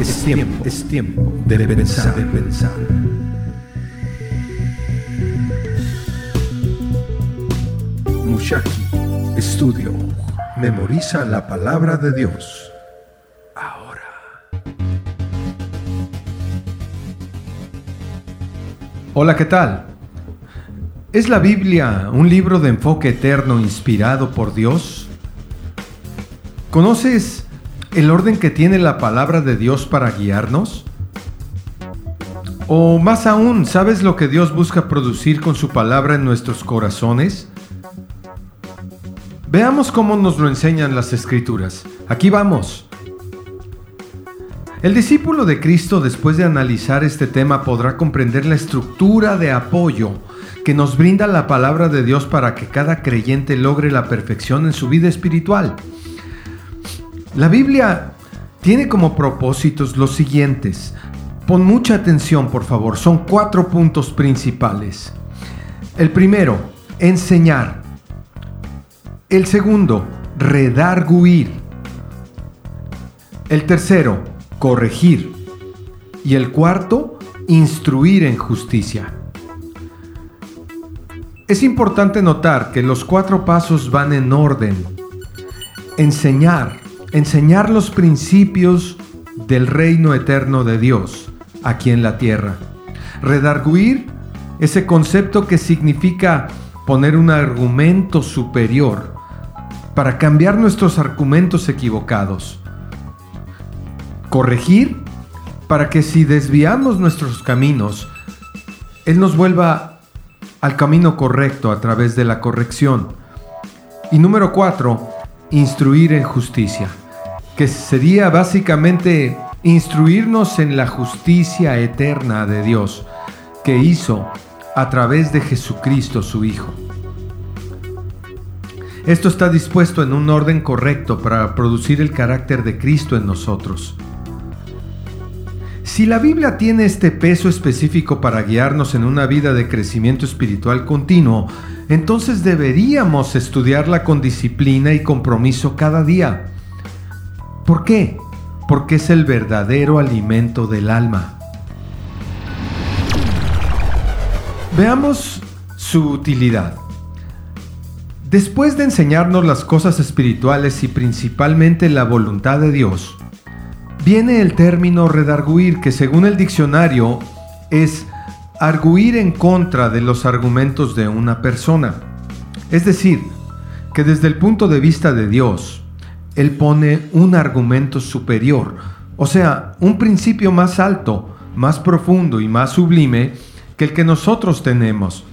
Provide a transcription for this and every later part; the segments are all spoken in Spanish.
Es tiempo, es tiempo de pensar, de pensar. Mushaki Estudio. Memoriza la palabra de Dios. Ahora. Hola, ¿qué tal? ¿Es la Biblia un libro de enfoque eterno inspirado por Dios? ¿Conoces el orden que tiene la palabra de Dios para guiarnos? O más aún, ¿sabes lo que Dios busca producir con su palabra en nuestros corazones? Veamos cómo nos lo enseñan las escrituras. Aquí vamos. El discípulo de Cristo después de analizar este tema podrá comprender la estructura de apoyo que nos brinda la palabra de Dios para que cada creyente logre la perfección en su vida espiritual. La Biblia tiene como propósitos los siguientes. Pon mucha atención, por favor. Son cuatro puntos principales. El primero, enseñar. El segundo, redarguir. El tercero, corregir. Y el cuarto, instruir en justicia. Es importante notar que los cuatro pasos van en orden. Enseñar, enseñar los principios del reino eterno de Dios aquí en la tierra. Redarguir, ese concepto que significa poner un argumento superior para cambiar nuestros argumentos equivocados. Corregir, para que si desviamos nuestros caminos, Él nos vuelva al camino correcto a través de la corrección. Y número cuatro, instruir en justicia, que sería básicamente instruirnos en la justicia eterna de Dios que hizo a través de Jesucristo su Hijo. Esto está dispuesto en un orden correcto para producir el carácter de Cristo en nosotros. Si la Biblia tiene este peso específico para guiarnos en una vida de crecimiento espiritual continuo, entonces deberíamos estudiarla con disciplina y compromiso cada día. ¿Por qué? Porque es el verdadero alimento del alma. Veamos su utilidad. Después de enseñarnos las cosas espirituales y principalmente la voluntad de Dios, viene el término redarguir, que según el diccionario es arguir en contra de los argumentos de una persona. Es decir, que desde el punto de vista de Dios, Él pone un argumento superior, o sea, un principio más alto, más profundo y más sublime que el que nosotros tenemos,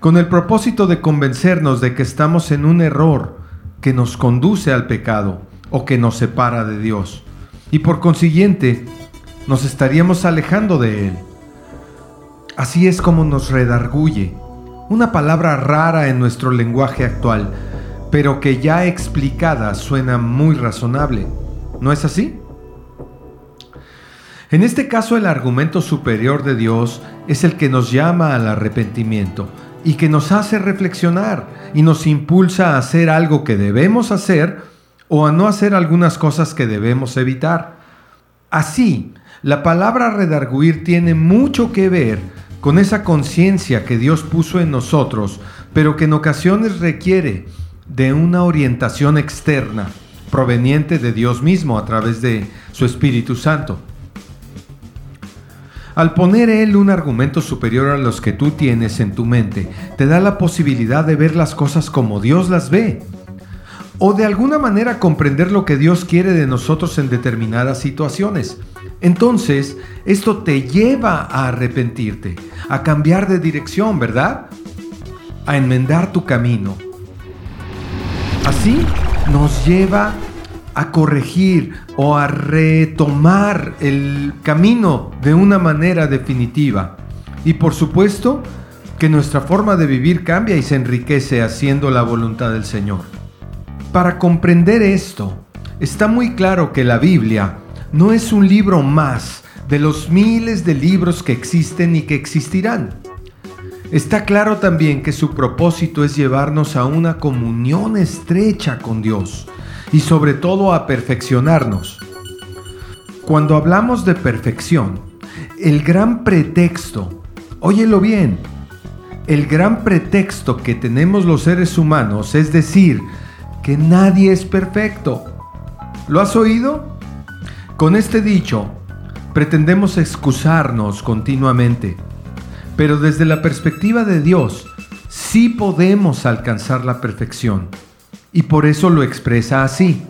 con el propósito de convencernos de que estamos en un error que nos conduce al pecado o que nos separa de Dios y por consiguiente nos estaríamos alejando de Él. Así es como nos redarguye, una palabra rara en nuestro lenguaje actual, pero que ya explicada suena muy razonable. ¿No es así? En este caso el argumento superior de Dios es el que nos llama al arrepentimiento y que nos hace reflexionar y nos impulsa a hacer algo que debemos hacer o a no hacer algunas cosas que debemos evitar. Así, la palabra redarguir tiene mucho que ver con esa conciencia que Dios puso en nosotros, pero que en ocasiones requiere de una orientación externa proveniente de Dios mismo a través de su Espíritu Santo. Al poner Él un argumento superior a los que tú tienes en tu mente, te da la posibilidad de ver las cosas como Dios las ve o de alguna manera comprender lo que Dios quiere de nosotros en determinadas situaciones. Entonces, esto te lleva a arrepentirte, a cambiar de dirección, ¿verdad? A enmendar tu camino. Así nos lleva a corregir o a retomar el camino de una manera definitiva. Y por supuesto que nuestra forma de vivir cambia y se enriquece haciendo la voluntad del Señor. Para comprender esto, está muy claro que la Biblia no es un libro más de los miles de libros que existen y que existirán. Está claro también que su propósito es llevarnos a una comunión estrecha con Dios y sobre todo a perfeccionarnos. Cuando hablamos de perfección, el gran pretexto, óyelo bien, el gran pretexto que tenemos los seres humanos es decir que nadie es perfecto. ¿Lo has oído? Con este dicho, pretendemos excusarnos continuamente, pero desde la perspectiva de Dios, sí podemos alcanzar la perfección. Y por eso lo expresa así,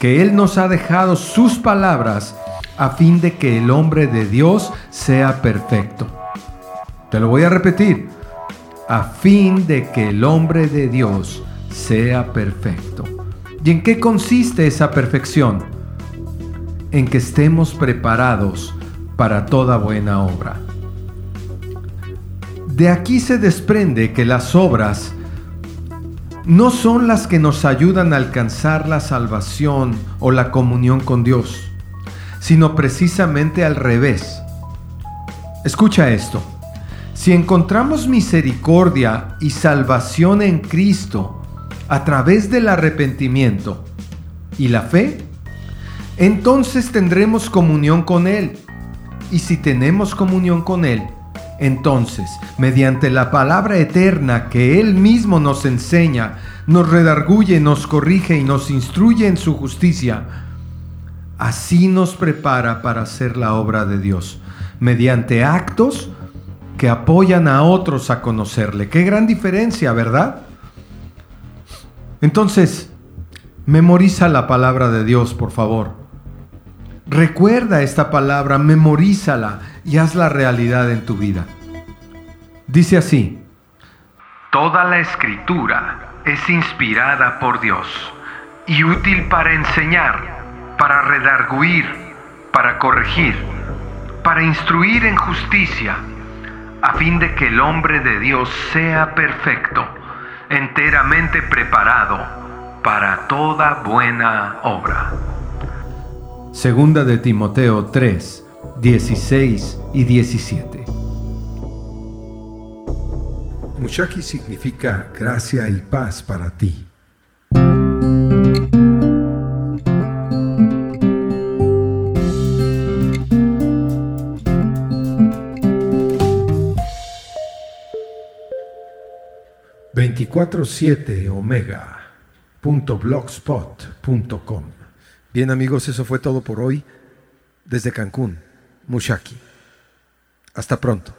que Él nos ha dejado sus palabras a fin de que el hombre de Dios sea perfecto. Te lo voy a repetir, a fin de que el hombre de Dios sea perfecto. ¿Y en qué consiste esa perfección? En que estemos preparados para toda buena obra. De aquí se desprende que las obras no son las que nos ayudan a alcanzar la salvación o la comunión con Dios, sino precisamente al revés. Escucha esto. Si encontramos misericordia y salvación en Cristo a través del arrepentimiento y la fe, entonces tendremos comunión con Él. Y si tenemos comunión con Él, entonces, mediante la palabra eterna que Él mismo nos enseña, nos redarguye, nos corrige y nos instruye en su justicia, así nos prepara para hacer la obra de Dios, mediante actos que apoyan a otros a conocerle. Qué gran diferencia, ¿verdad? Entonces, memoriza la palabra de Dios, por favor. Recuerda esta palabra, memorízala y hazla realidad en tu vida. Dice así, Toda la escritura es inspirada por Dios y útil para enseñar, para redarguir, para corregir, para instruir en justicia, a fin de que el hombre de Dios sea perfecto, enteramente preparado para toda buena obra. Segunda de Timoteo 3, 16 y 17. Mushaki significa gracia y paz para ti. ...24-7 omega.blogspot.com Bien amigos, eso fue todo por hoy desde Cancún, Mushaki. Hasta pronto.